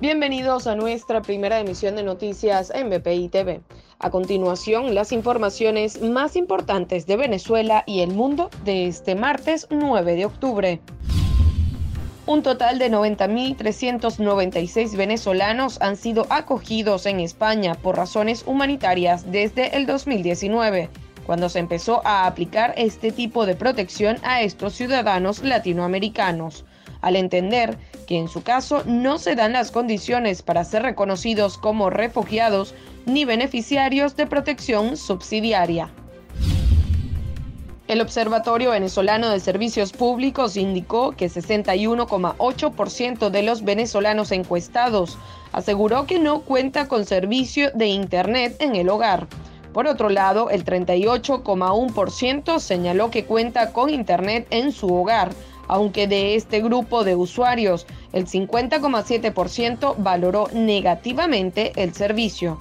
Bienvenidos a nuestra primera emisión de noticias en BPI TV. A continuación, las informaciones más importantes de Venezuela y el mundo de este martes 9 de octubre. Un total de 90.396 venezolanos han sido acogidos en España por razones humanitarias desde el 2019, cuando se empezó a aplicar este tipo de protección a estos ciudadanos latinoamericanos, al entender que en su caso no se dan las condiciones para ser reconocidos como refugiados ni beneficiarios de protección subsidiaria. El Observatorio Venezolano de Servicios Públicos indicó que 61,8% de los venezolanos encuestados aseguró que no cuenta con servicio de Internet en el hogar. Por otro lado, el 38,1% señaló que cuenta con Internet en su hogar, aunque de este grupo de usuarios, el 50,7% valoró negativamente el servicio.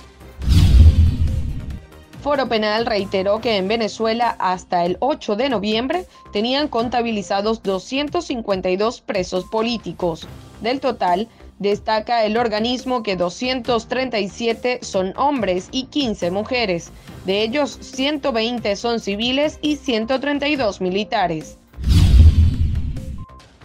Foro Penal reiteró que en Venezuela hasta el 8 de noviembre tenían contabilizados 252 presos políticos. Del total, destaca el organismo que 237 son hombres y 15 mujeres. De ellos, 120 son civiles y 132 militares.